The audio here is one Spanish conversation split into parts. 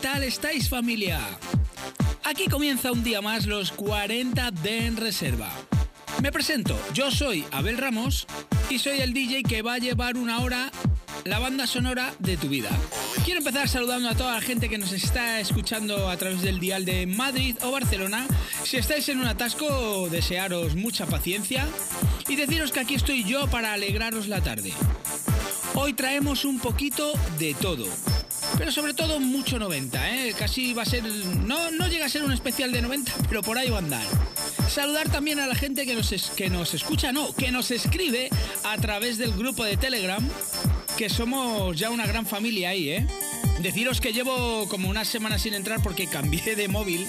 ¿Qué tal estáis familia? Aquí comienza un día más los 40 de en reserva. Me presento, yo soy Abel Ramos y soy el DJ que va a llevar una hora la banda sonora de tu vida. Quiero empezar saludando a toda la gente que nos está escuchando a través del dial de Madrid o Barcelona. Si estáis en un atasco, desearos mucha paciencia y deciros que aquí estoy yo para alegraros la tarde. Hoy traemos un poquito de todo. Pero sobre todo mucho 90, ¿eh? Casi va a ser... No, no llega a ser un especial de 90, pero por ahí va a andar. Saludar también a la gente que nos, es- que nos escucha, no, que nos escribe a través del grupo de Telegram, que somos ya una gran familia ahí, ¿eh? Deciros que llevo como unas semanas sin entrar porque cambié de móvil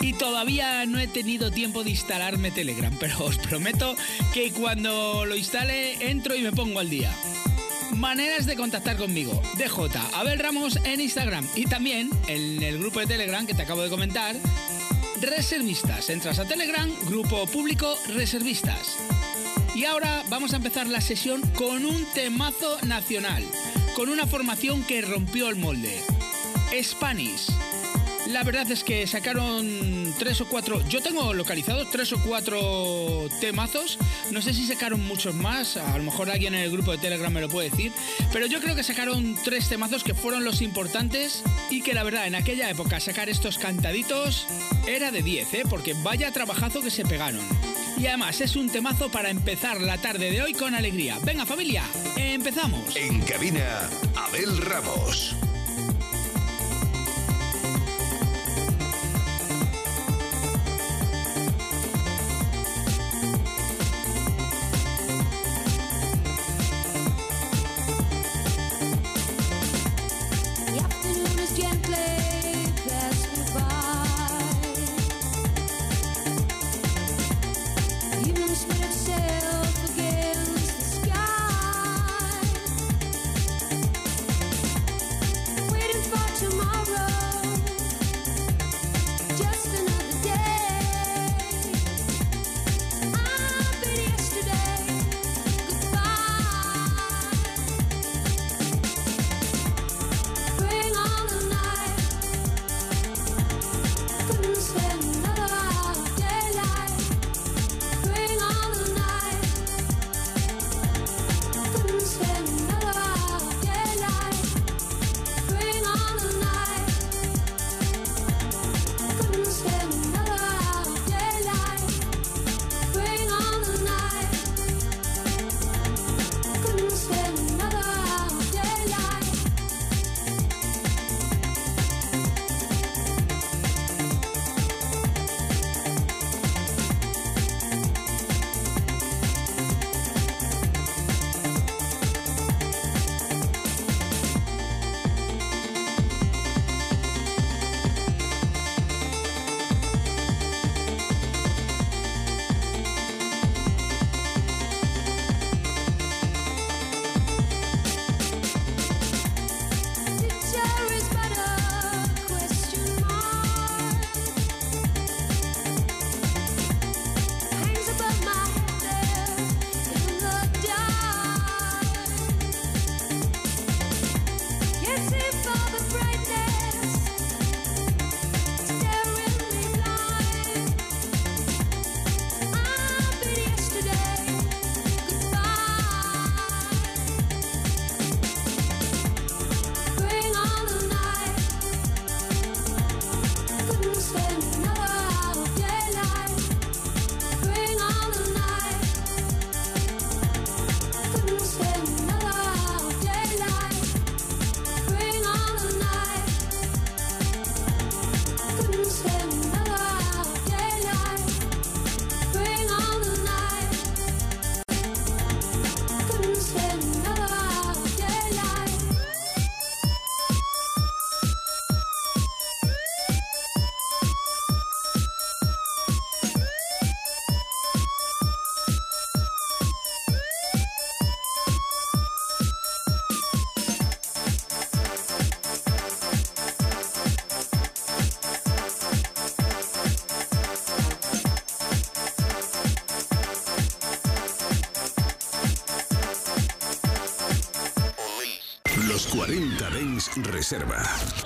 y todavía no he tenido tiempo de instalarme Telegram, pero os prometo que cuando lo instale entro y me pongo al día. Maneras de contactar conmigo. DJ Abel Ramos en Instagram y también en el grupo de Telegram que te acabo de comentar. Reservistas. Entras a Telegram, grupo público Reservistas. Y ahora vamos a empezar la sesión con un temazo nacional, con una formación que rompió el molde. Spanish. La verdad es que sacaron tres o cuatro. Yo tengo localizados tres o cuatro temazos. No sé si sacaron muchos más. A lo mejor alguien en el grupo de Telegram me lo puede decir. Pero yo creo que sacaron tres temazos que fueron los importantes. Y que la verdad, en aquella época sacar estos cantaditos era de 10, ¿eh? Porque vaya trabajazo que se pegaron. Y además es un temazo para empezar la tarde de hoy con alegría. Venga familia, empezamos. En cabina, Abel Ramos. Reserva.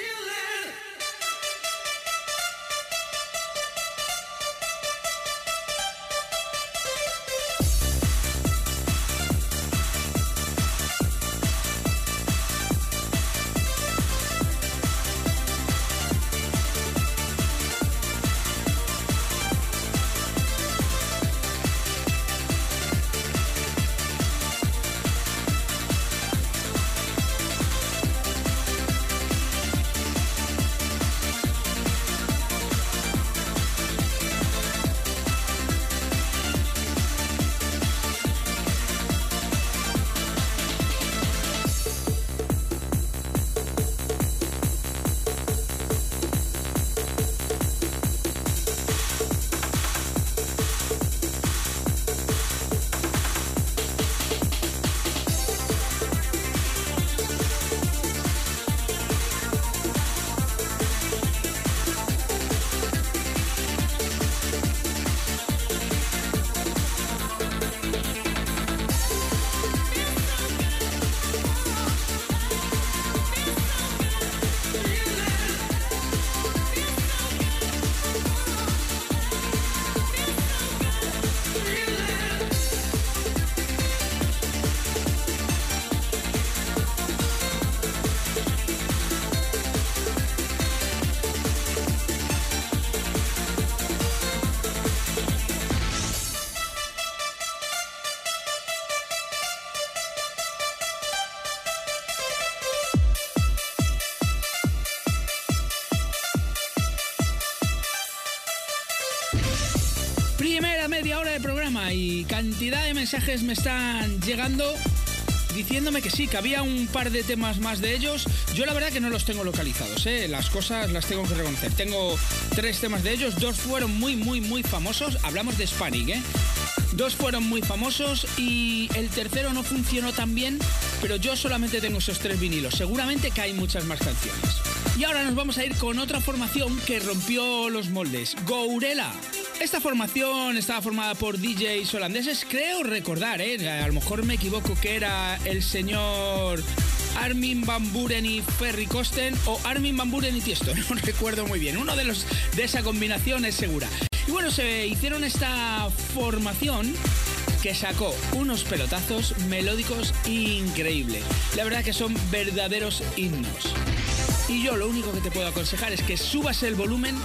Mensajes me están llegando diciéndome que sí, que había un par de temas más de ellos. Yo la verdad que no los tengo localizados, ¿eh? las cosas las tengo que reconocer. Tengo tres temas de ellos, dos fueron muy, muy, muy famosos. Hablamos de Hispanic, ¿eh? Dos fueron muy famosos y el tercero no funcionó tan bien, pero yo solamente tengo esos tres vinilos. Seguramente que hay muchas más canciones. Y ahora nos vamos a ir con otra formación que rompió los moldes, Gourela. Esta formación estaba formada por DJs holandeses, creo recordar, ¿eh? a lo mejor me equivoco que era el señor Armin Van Buren y Ferry Kosten o Armin Van Buren y Tiesto, no recuerdo muy bien. Uno de los de esa combinación es segura. Y bueno, se hicieron esta formación que sacó unos pelotazos melódicos increíbles. La verdad que son verdaderos himnos. Y yo lo único que te puedo aconsejar es que subas el volumen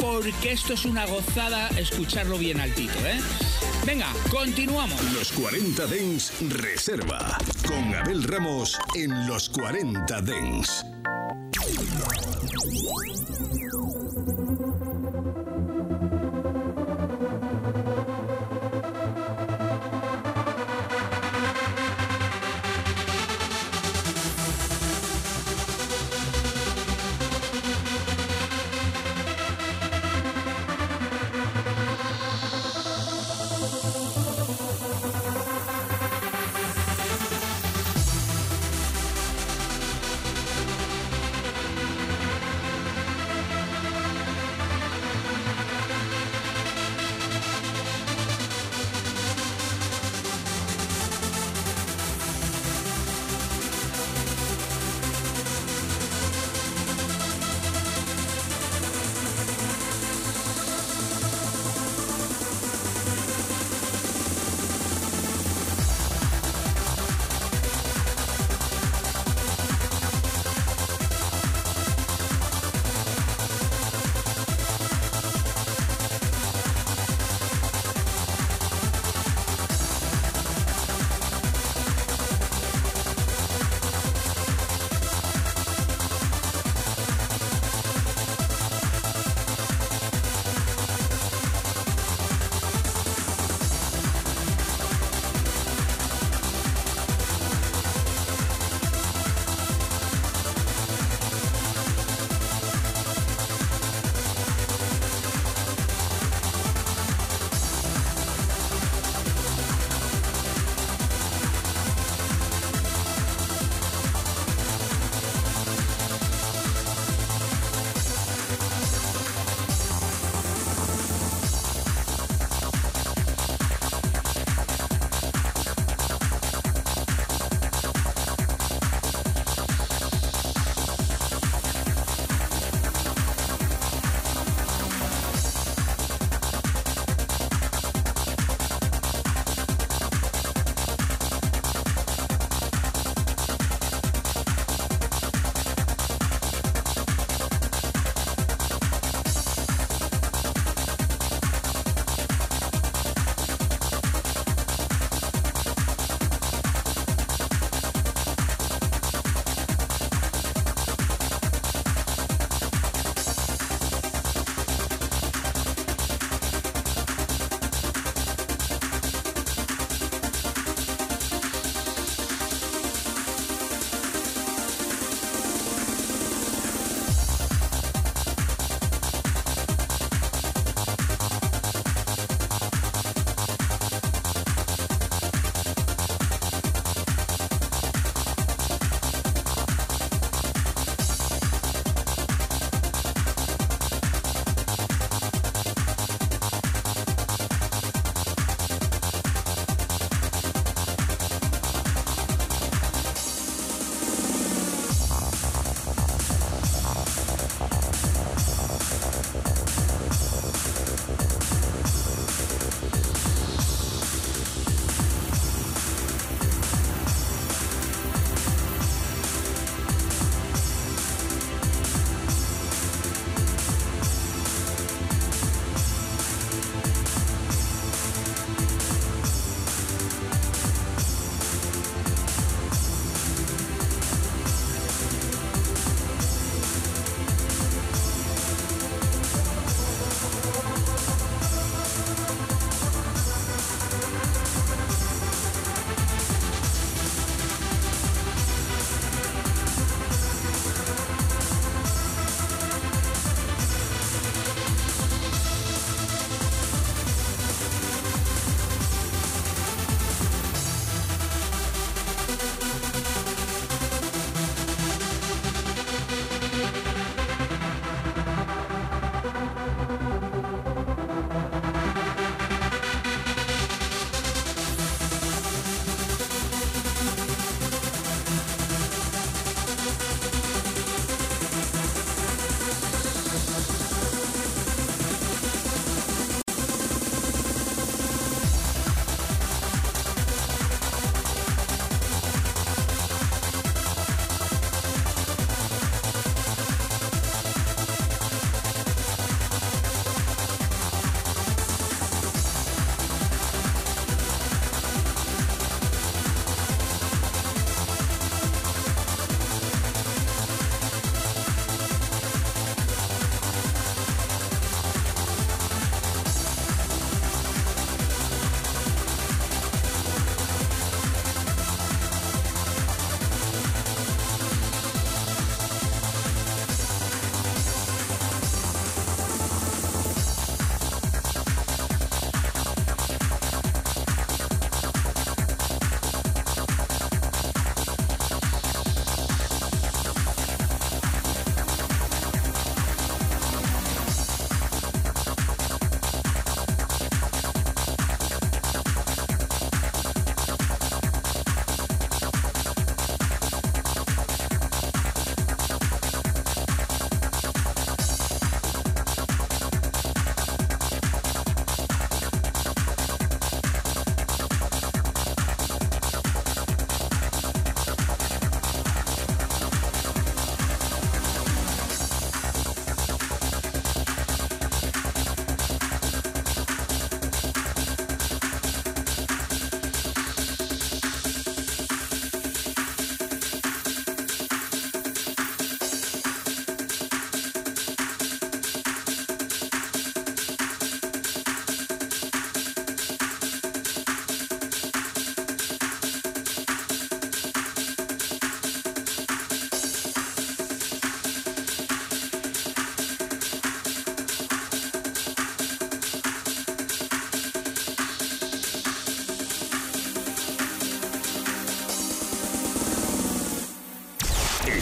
porque esto es una gozada escucharlo bien altito, ¿eh? Venga, continuamos. Los 40 Dens Reserva con Abel Ramos en los 40 Dens.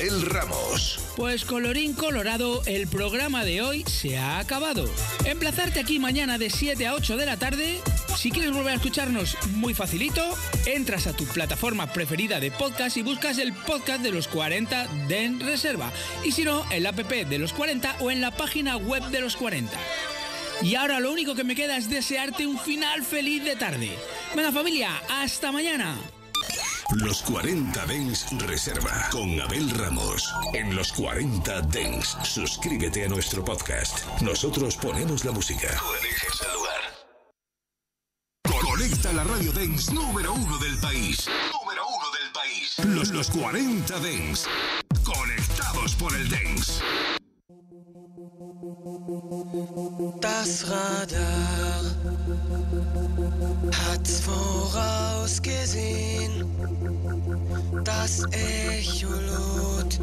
Abel Ramos. Pues colorín colorado, el programa de hoy se ha acabado. Emplazarte aquí mañana de 7 a 8 de la tarde. Si quieres volver a escucharnos muy facilito, entras a tu plataforma preferida de podcast y buscas el podcast de los 40 Den Reserva. Y si no, el app de los 40 o en la página web de los 40. Y ahora lo único que me queda es desearte un final feliz de tarde. Venga familia, hasta mañana. Los 40 Dens Reserva con Abel Ramos. En los 40 Dens, suscríbete a nuestro podcast. Nosotros ponemos la música. Tú eliges el lugar. Conecta la radio Dens número uno del país. Número uno del país. Los, los 40 Dens. Conectados por el Dens. Das Radar hat's vorausgesehen. Das Echolot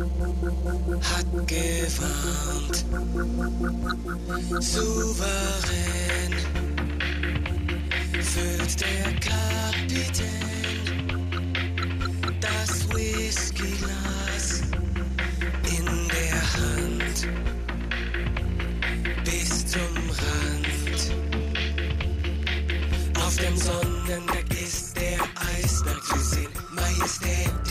hat gewarnt. Souverän füllt der Kapitän das Whiskyglas Sonne, da ist der Eisberg in my estate